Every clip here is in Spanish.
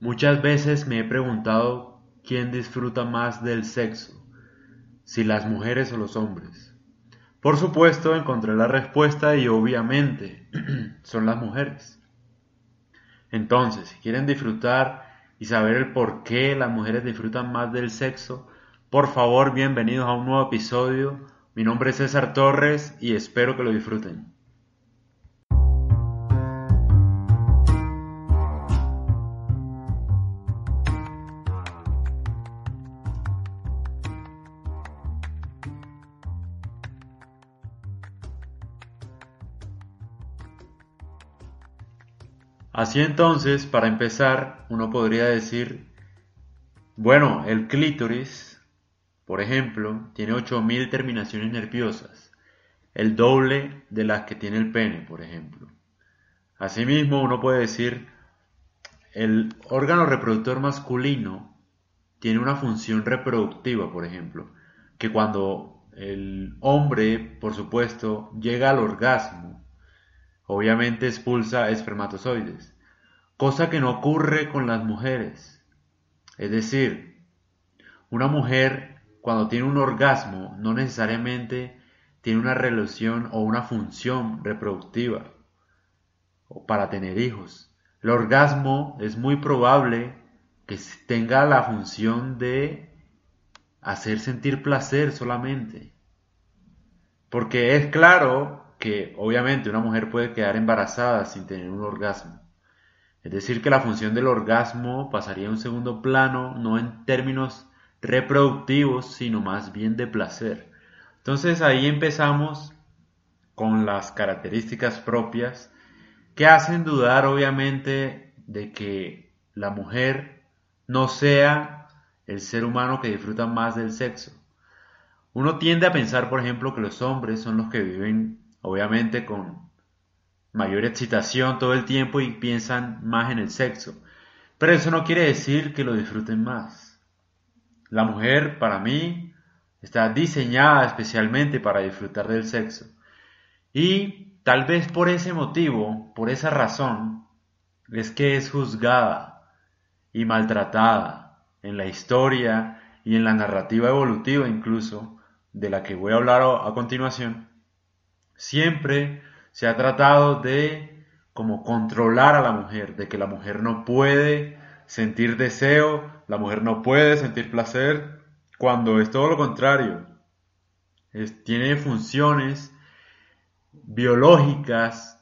Muchas veces me he preguntado quién disfruta más del sexo, si las mujeres o los hombres. Por supuesto encontré la respuesta y obviamente son las mujeres. Entonces, si quieren disfrutar y saber el por qué las mujeres disfrutan más del sexo, por favor bienvenidos a un nuevo episodio. Mi nombre es César Torres y espero que lo disfruten. Así entonces, para empezar, uno podría decir, bueno, el clítoris, por ejemplo, tiene 8000 terminaciones nerviosas, el doble de las que tiene el pene, por ejemplo. Asimismo, uno puede decir, el órgano reproductor masculino tiene una función reproductiva, por ejemplo, que cuando el hombre, por supuesto, llega al orgasmo, obviamente expulsa espermatozoides, cosa que no ocurre con las mujeres. Es decir, una mujer cuando tiene un orgasmo no necesariamente tiene una relación o una función reproductiva o para tener hijos. El orgasmo es muy probable que tenga la función de hacer sentir placer solamente. Porque es claro que obviamente una mujer puede quedar embarazada sin tener un orgasmo. Es decir, que la función del orgasmo pasaría a un segundo plano, no en términos reproductivos, sino más bien de placer. Entonces ahí empezamos con las características propias que hacen dudar obviamente de que la mujer no sea el ser humano que disfruta más del sexo. Uno tiende a pensar, por ejemplo, que los hombres son los que viven obviamente con mayor excitación todo el tiempo y piensan más en el sexo. Pero eso no quiere decir que lo disfruten más. La mujer, para mí, está diseñada especialmente para disfrutar del sexo. Y tal vez por ese motivo, por esa razón, es que es juzgada y maltratada en la historia y en la narrativa evolutiva incluso, de la que voy a hablar a continuación, Siempre se ha tratado de como controlar a la mujer, de que la mujer no puede sentir deseo, la mujer no puede sentir placer, cuando es todo lo contrario. tiene funciones biológicas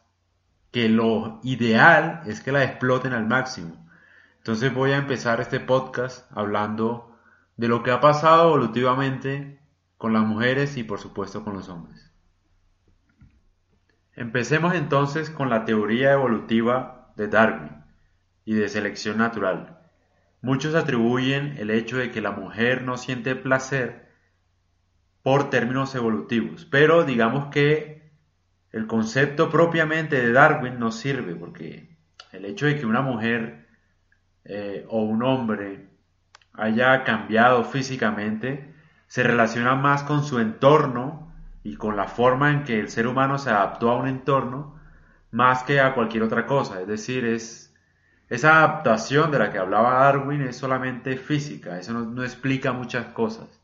que lo ideal es que la exploten al máximo. Entonces voy a empezar este podcast hablando de lo que ha pasado evolutivamente con las mujeres y por supuesto con los hombres. Empecemos entonces con la teoría evolutiva de Darwin y de selección natural. Muchos atribuyen el hecho de que la mujer no siente placer por términos evolutivos, pero digamos que el concepto propiamente de Darwin no sirve porque el hecho de que una mujer eh, o un hombre haya cambiado físicamente se relaciona más con su entorno y con la forma en que el ser humano se adaptó a un entorno más que a cualquier otra cosa. Es decir, es esa adaptación de la que hablaba Darwin es solamente física, eso no, explica muchas cosas.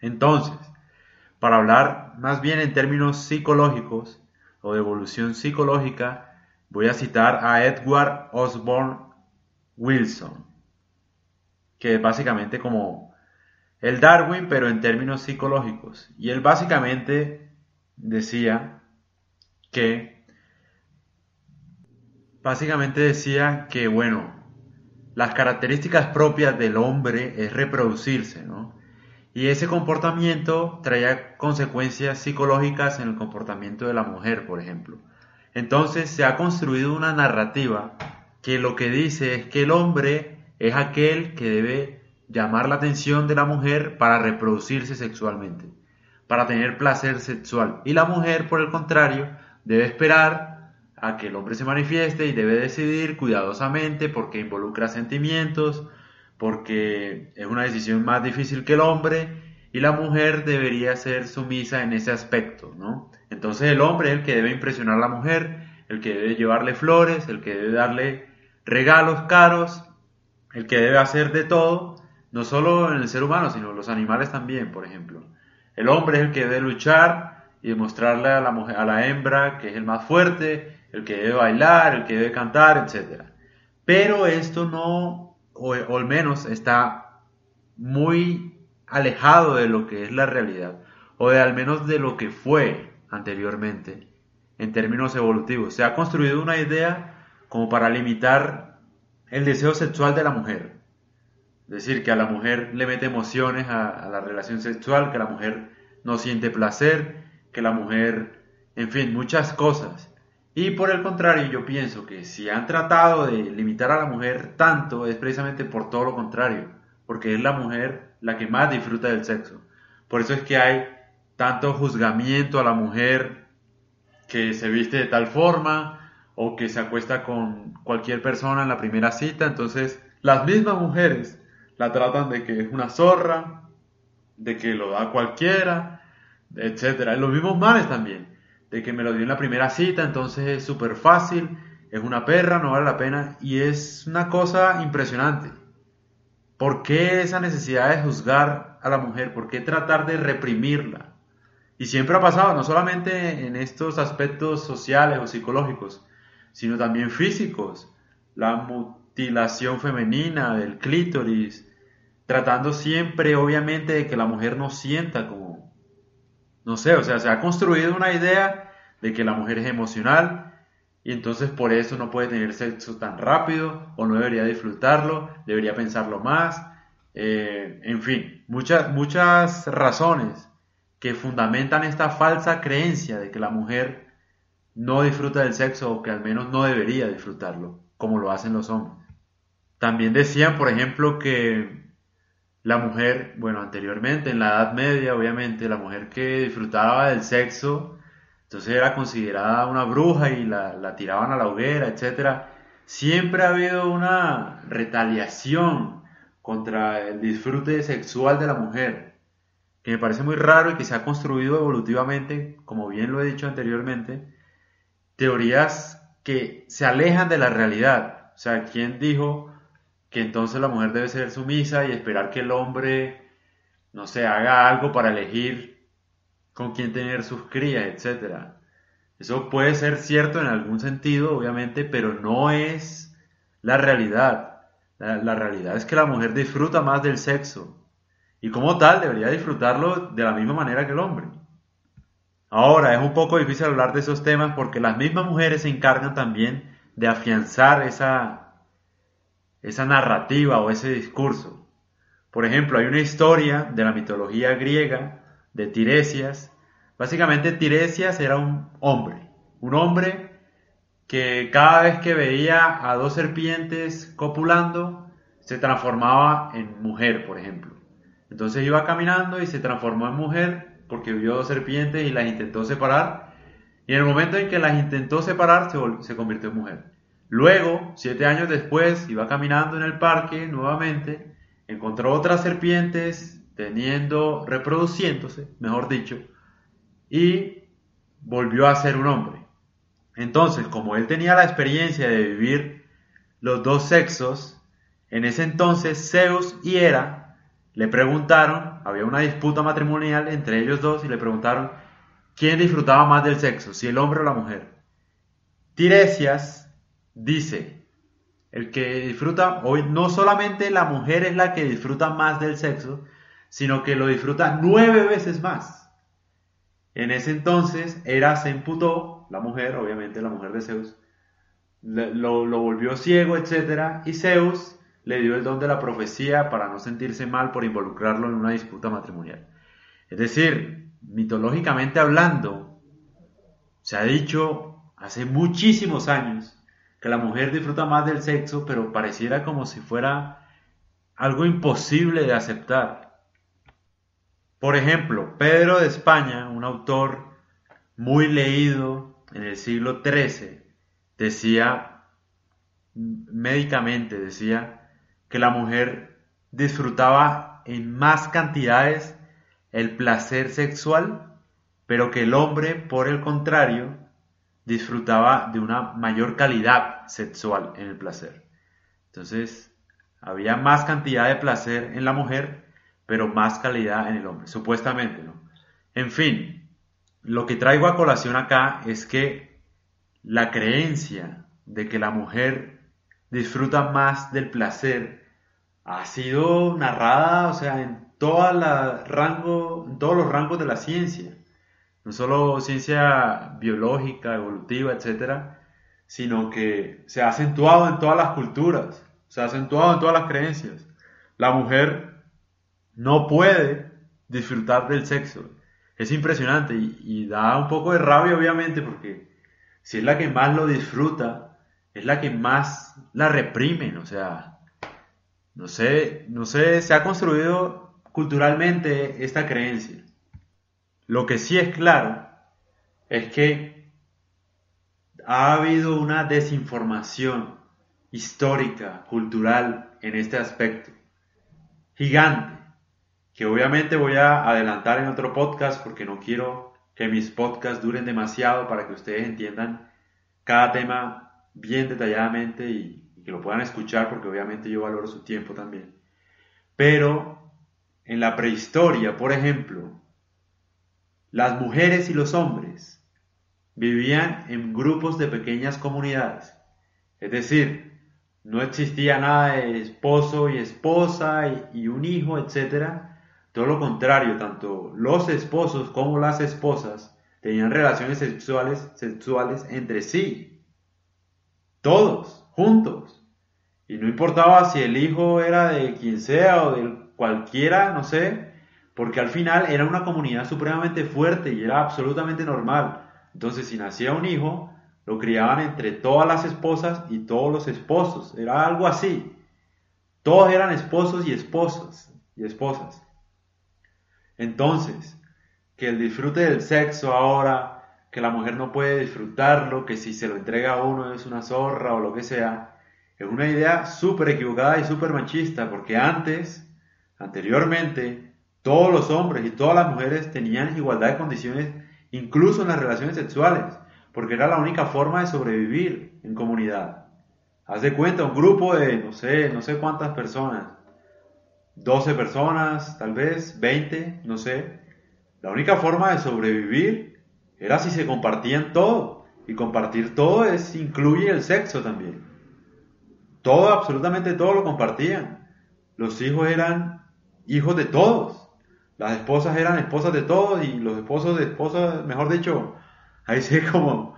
Entonces, para hablar más bien en términos psicológicos o de evolución psicológica, voy a citar a Edward Osborne Wilson, que básicamente como el Darwin, pero en términos psicológicos. Y él básicamente decía que, básicamente decía que, bueno, las características propias del hombre es reproducirse, ¿no? Y ese comportamiento traía consecuencias psicológicas en el comportamiento de la mujer, por ejemplo. Entonces se ha construido una narrativa que lo que dice es que el hombre es aquel que debe llamar la atención de la mujer para reproducirse sexualmente, para tener placer sexual. Y la mujer, por el contrario, debe esperar a que el hombre se manifieste y debe decidir cuidadosamente porque involucra sentimientos, porque es una decisión más difícil que el hombre y la mujer debería ser sumisa en ese aspecto, ¿no? Entonces el hombre es el que debe impresionar a la mujer, el que debe llevarle flores, el que debe darle regalos caros el que debe hacer de todo, no solo en el ser humano, sino los animales también, por ejemplo. El hombre es el que debe luchar y demostrarle a la, mujer, a la hembra que es el más fuerte, el que debe bailar, el que debe cantar, etc. Pero esto no, o, o al menos está muy alejado de lo que es la realidad, o de al menos de lo que fue anteriormente, en términos evolutivos. Se ha construido una idea como para limitar el deseo sexual de la mujer. Decir, que a la mujer le mete emociones a, la relación sexual, que la mujer no siente placer, que la mujer, en fin, muchas cosas. Y por el contrario, yo pienso que si han tratado de limitar a la mujer tanto, es precisamente por todo lo contrario, porque es la mujer la que más disfruta del sexo. Por eso es que hay tanto juzgamiento a la mujer que se viste de tal forma o que se acuesta con cualquier persona en la primera cita. Entonces, las mismas mujeres la tratan de que es una zorra, de que lo da cualquiera, etcétera. Los mismos males también, de que me lo dio en la primera cita, entonces es súper fácil, es una perra, no vale la pena, y es una cosa impresionante. ¿Por qué esa necesidad de juzgar a la mujer? ¿Por qué tratar de reprimirla? Y siempre ha pasado, no solamente en estos aspectos sociales o psicológicos, sino también físicos. La mutilación femenina del clítoris, tratando siempre, obviamente, de que la mujer no sienta como, no sé, o sea, se ha construido una idea de que la mujer es emocional y entonces por eso no puede tener sexo tan rápido o no debería disfrutarlo, debería pensarlo más, eh, en fin, muchas, muchas razones que fundamentan esta falsa creencia de que la mujer no disfruta del sexo o que al menos no debería disfrutarlo, como lo hacen los hombres. También decían, por ejemplo, que la mujer, bueno, anteriormente, en la Edad Media, obviamente, la mujer que disfrutaba del sexo, entonces era considerada una bruja y la, tiraban a la hoguera, etc. Siempre ha habido una retaliación contra el disfrute sexual de la mujer, que me parece muy raro y que se ha construido evolutivamente, como bien lo he dicho anteriormente, teorías que se alejan de la realidad. O sea, ¿quién dijo que entonces la mujer debe ser sumisa y esperar que el hombre, no sé, haga algo para elegir con quién tener sus crías, etcétera. Eso puede ser cierto en algún sentido, obviamente, pero no es la realidad. La, la, realidad es que la mujer disfruta más del sexo y como tal debería disfrutarlo de la misma manera que el hombre. Ahora, es un poco difícil hablar de esos temas porque las mismas mujeres se encargan también de afianzar esa, esa narrativa o ese discurso. Por ejemplo, hay una historia de la mitología griega de Tiresias. Básicamente Tiresias era un hombre, un hombre que cada vez que veía a dos serpientes copulando, se transformaba en mujer, por ejemplo. Entonces iba caminando y se transformó en mujer porque vio dos serpientes y las intentó separar. Y en el momento en que las intentó separar, se, se convirtió en mujer. Luego, siete años después, iba caminando en el parque nuevamente, encontró otras serpientes teniendo, reproduciéndose, mejor dicho, y volvió a ser un hombre. Entonces, como él tenía la experiencia de vivir los dos sexos, en ese entonces Zeus y Hera le preguntaron, había una disputa matrimonial entre ellos dos y le preguntaron quién disfrutaba más del sexo, si el hombre o la mujer. Tiresias dice, el que disfruta, hoy no solamente la mujer es la que disfruta más del sexo, sino que lo disfruta nueve veces más. En ese entonces, Hera se imputó, la mujer, obviamente la mujer de Zeus, lo, lo volvió ciego, etc. Y Zeus le dio el don de la profecía para no sentirse mal por involucrarlo en una disputa matrimonial. Es decir, mitológicamente hablando, se ha dicho hace muchísimos años que la mujer disfruta más del sexo, pero pareciera como si fuera algo imposible de aceptar. Por ejemplo, Pedro de España, un autor muy leído en el siglo XIII, decía, médicamente decía, que la mujer disfrutaba en más cantidades el placer sexual, pero que el hombre, por el contrario, disfrutaba de una mayor calidad sexual en el placer. Entonces, Había más cantidad de placer en la mujer, pero más calidad en el hombre, supuestamente, ¿no? En fin, lo que traigo a colación acá es que la creencia de que la mujer disfruta más del placer ha sido narrada, o sea, en, en todos los rangos de la ciencia. No solo ciencia biológica, evolutiva, etcétera, sino que se ha acentuado en todas las culturas, se ha acentuado en todas las creencias. La mujer no puede disfrutar del sexo. Es impresionante y, da un poco de rabia, obviamente, porque si es la que más lo disfruta, es la que más la reprimen, o sea, no sé, no sé, se ha construido culturalmente esta creencia. Lo que sí es claro es que ha habido una desinformación histórica, cultural en este aspecto. Gigante. Que obviamente voy a adelantar en otro podcast porque no quiero que mis podcasts duren demasiado para que ustedes entiendan cada tema bien detalladamente y, que lo puedan escuchar porque obviamente yo valoro su tiempo también. Pero en la prehistoria, por ejemplo, las mujeres y los hombres vivían en grupos de pequeñas comunidades. Es decir, no existía nada de esposo y esposa y, un hijo, etc. Todo lo contrario, tanto los esposos como las esposas tenían relaciones sexuales, sexuales entre sí. Todos, juntos. Y no importaba si el hijo era de quien sea o de cualquiera, no sé, porque al final era una comunidad supremamente fuerte y era absolutamente normal. Entonces, si nacía un hijo, lo criaban entre todas las esposas y todos los esposos. Era algo así. Todos eran esposos y esposas y esposas. Entonces, que el disfrute del sexo ahora, que la mujer no puede disfrutarlo, que si se lo entrega a uno es una zorra o lo que sea, es una idea súper equivocada y súper machista, porque antes, anteriormente, todos los hombres y todas las mujeres tenían igualdad de condiciones, incluso en las relaciones sexuales, porque era la única forma de sobrevivir en comunidad. Haz de cuenta, un grupo de, no sé, no sé cuántas personas, 12 personas, tal vez, 20, no sé. La única forma de sobrevivir era si se compartían todo. Y compartir todo es, incluye el sexo también. Todo, absolutamente todo lo compartían. Los hijos eran hijos de todos. Las esposas eran esposas de todos y los esposos de esposas, mejor dicho, ahí sí como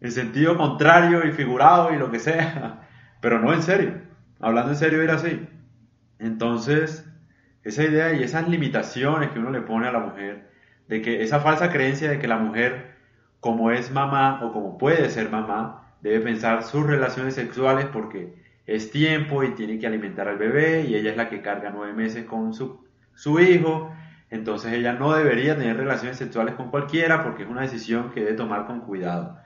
en sentido contrario y figurado y lo que sea, pero no en serio. Hablando en serio era así. Entonces, esa idea y esas limitaciones que uno le pone a la mujer, de que esa falsa creencia de que la mujer, como es mamá o como puede ser mamá, debe pensar sus relaciones sexuales porque es tiempo y tiene que alimentar al bebé y ella es la que carga nueve meses con su, su hijo entonces ella no debería tener relaciones sexuales con cualquiera porque es una decisión que debe tomar con cuidado.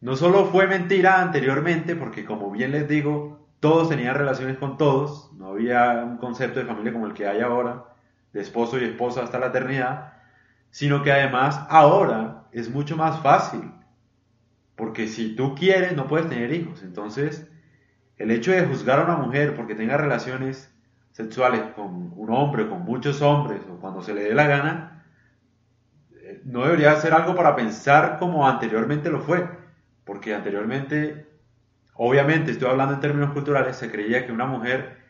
No solo fue mentira anteriormente, porque como bien les digo, todos tenían relaciones con todos, no había un concepto de familia como el que hay ahora, de esposo y esposa hasta la eternidad, sino que además ahora es mucho más fácil, porque si tú quieres no puedes tener hijos, entonces el hecho de juzgar a una mujer porque tenga relaciones sexuales con un hombre, con muchos hombres, o cuando se le dé la gana, eh, no debería ser algo para pensar como anteriormente lo fue, porque anteriormente, obviamente estoy hablando en términos culturales, se creía que una mujer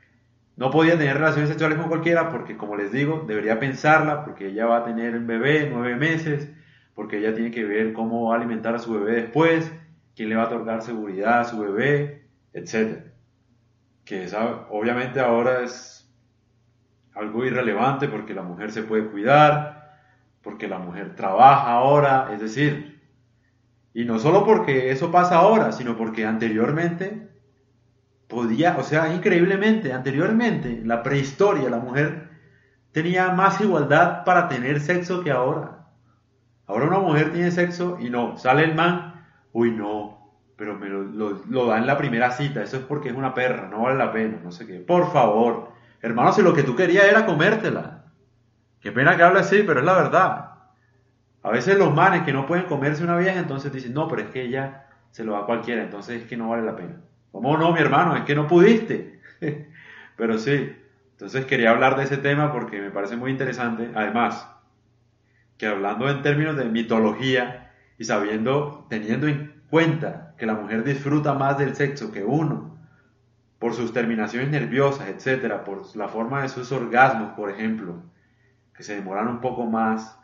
no podía tener relaciones sexuales con cualquiera porque, como les digo, debería pensarla, porque ella va a tener un bebé nueve meses, porque ella tiene que ver cómo va a alimentar a su bebé después, quién le va a otorgar seguridad a su bebé, etc. Que esa, obviamente ahora es algo irrelevante porque la mujer se puede cuidar, porque la mujer trabaja ahora, es decir, y no solo porque eso pasa ahora, sino porque anteriormente podía, o sea, increíblemente, anteriormente, en la prehistoria, la mujer tenía más igualdad para tener sexo que ahora. Ahora una mujer tiene sexo y no, sale el man, uy no, pero me lo, lo da en la primera cita, eso es porque es una perra, no vale la pena, no sé qué, por favor. Hermano, si lo que tú querías era comértela. Qué pena que hable así, pero es la verdad. A veces los manes que no pueden comerse una vieja, entonces dicen, no, pero es que ella se lo da a cualquiera, entonces es que no vale la pena. ¿Cómo no, mi hermano? Es que no pudiste. Pero sí, entonces quería hablar de ese tema porque me parece muy interesante. Además, que hablando en términos de mitología y sabiendo, teniendo en cuenta que la mujer disfruta más del sexo que uno, por sus terminaciones nerviosas, etcétera, por la forma de sus orgasmos, por ejemplo, que se demoran un poco más.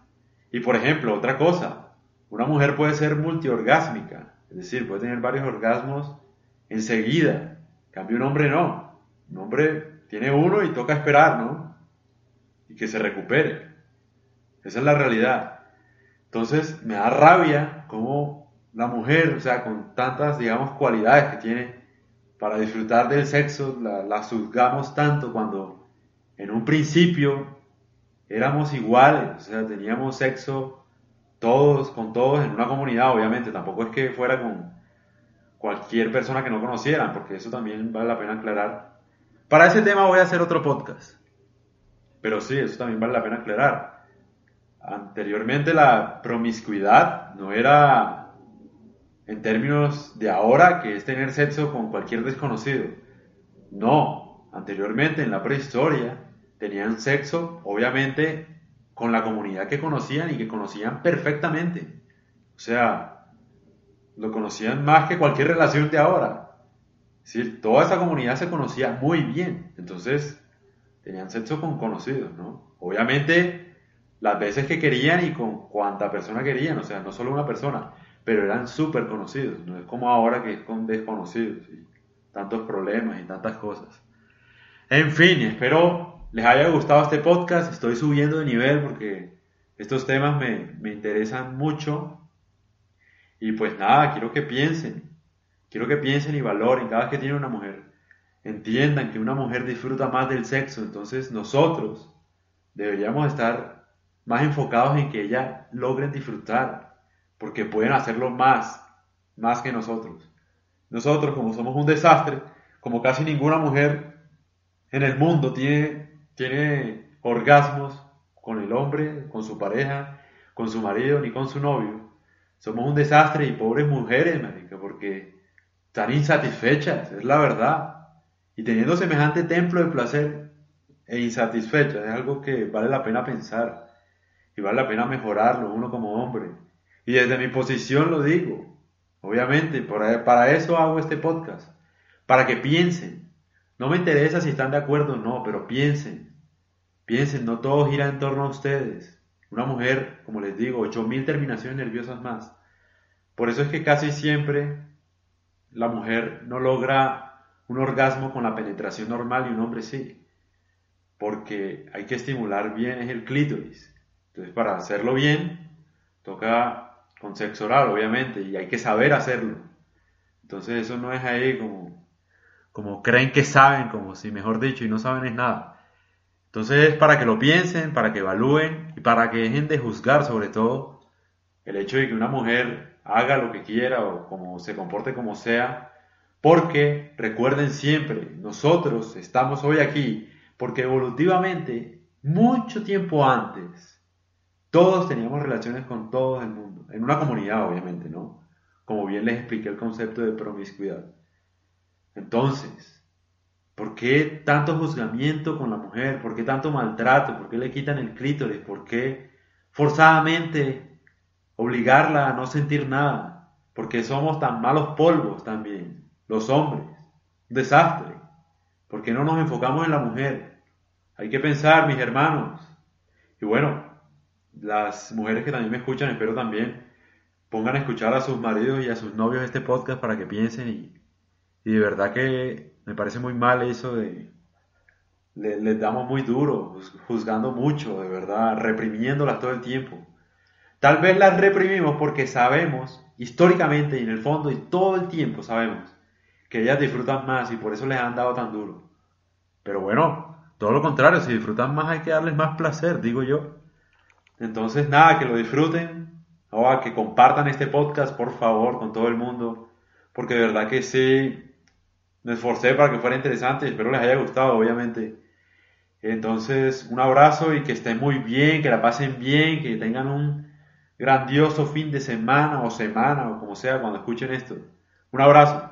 Y por ejemplo, otra cosa, una mujer puede ser multiorgásmica, es decir, puede tener varios orgasmos enseguida. En cambio, un hombre no. Un hombre tiene uno y toca esperar, ¿no? Y que se recupere. Esa es la realidad. Entonces, me da rabia cómo la mujer, o sea, con tantas, digamos, cualidades que tiene, para disfrutar del sexo la, la juzgamos tanto cuando en un principio éramos iguales, o sea, teníamos sexo todos, con todos en una comunidad, obviamente, tampoco es que fuera con cualquier persona que no conocieran, porque eso también vale la pena aclarar. Para ese tema voy a hacer otro podcast, pero sí, eso también vale la pena aclarar. Anteriormente la promiscuidad no era en términos de ahora, que es tener sexo con cualquier desconocido. No, anteriormente en la prehistoria tenían sexo, obviamente, con la comunidad que conocían y que conocían perfectamente. O sea, lo conocían más que cualquier relación de ahora. Es toda esa comunidad se conocía muy bien. Entonces, tenían sexo con conocidos, ¿no? Obviamente, las veces que querían y con cuánta persona querían, o sea, no solo una persona pero eran súper conocidos, no es como ahora que es con desconocidos y tantos problemas y tantas cosas. En fin, espero les haya gustado este podcast, estoy subiendo de nivel porque estos temas me, me interesan mucho y pues nada, quiero que piensen, quiero que piensen y valoren cada vez que tienen una mujer, entiendan que una mujer disfruta más del sexo, entonces nosotros deberíamos estar más enfocados en que ella logren disfrutar porque pueden hacerlo más, más que nosotros. Nosotros, como somos un desastre, como casi ninguna mujer en el mundo tiene, tiene orgasmos con el hombre, con su pareja, con su marido, ni con su novio. Somos un desastre y pobres mujeres, marica, porque están insatisfechas, es la verdad. Y teniendo semejante templo de placer e insatisfechas, es algo que vale la pena pensar y vale la pena mejorarlo uno como hombre. Y desde mi posición lo digo. Obviamente, para eso hago este podcast. Para que piensen. No me interesa si están de acuerdo o no, pero piensen. Piensen, no todo gira en torno a ustedes. Una mujer, como les digo, 8000 terminaciones nerviosas más. Por eso es que casi siempre la mujer no logra un orgasmo con la penetración normal y un hombre sí. Porque hay que estimular bien el clítoris. Entonces, para hacerlo bien, toca con sexo oral, obviamente, y hay que saber hacerlo. Entonces eso no es ahí como, como creen que saben, como si mejor dicho, y no saben es nada. Entonces es para que lo piensen, para que evalúen y para que dejen de juzgar sobre todo el hecho de que una mujer haga lo que quiera o como se comporte como sea, porque recuerden siempre, nosotros estamos hoy aquí porque evolutivamente, mucho tiempo antes, todos teníamos relaciones con todo el mundo, en una comunidad obviamente, ¿no? Como bien les expliqué el concepto de promiscuidad. Entonces, ¿por qué tanto juzgamiento con la mujer? ¿Por qué tanto maltrato? ¿Por qué le quitan el clítoris? ¿Por qué forzadamente obligarla a no sentir nada? Porque somos tan malos polvos también, los hombres. Desastre. ¿Por qué no nos enfocamos en la mujer? Hay que pensar, mis hermanos. Y bueno, las mujeres que también me escuchan, espero también pongan a escuchar a sus maridos y a sus novios este podcast para que piensen y, de verdad que me parece muy mal eso de les, damos muy duro, juzgando mucho, de verdad, reprimiéndolas todo el tiempo. Tal vez las reprimimos porque sabemos, históricamente y en el fondo y todo el tiempo sabemos, que ellas disfrutan más y por eso les han dado tan duro. Pero bueno, todo lo contrario, si disfrutan más hay que darles más placer, digo yo. Entonces, nada, que lo disfruten, o que compartan este podcast, por favor, con todo el mundo, porque de verdad que sí, me esforcé para que fuera interesante, espero les haya gustado, obviamente. Entonces, un abrazo y que estén muy bien, que la pasen bien, que tengan un grandioso fin de semana o semana o como sea cuando escuchen esto. Un abrazo.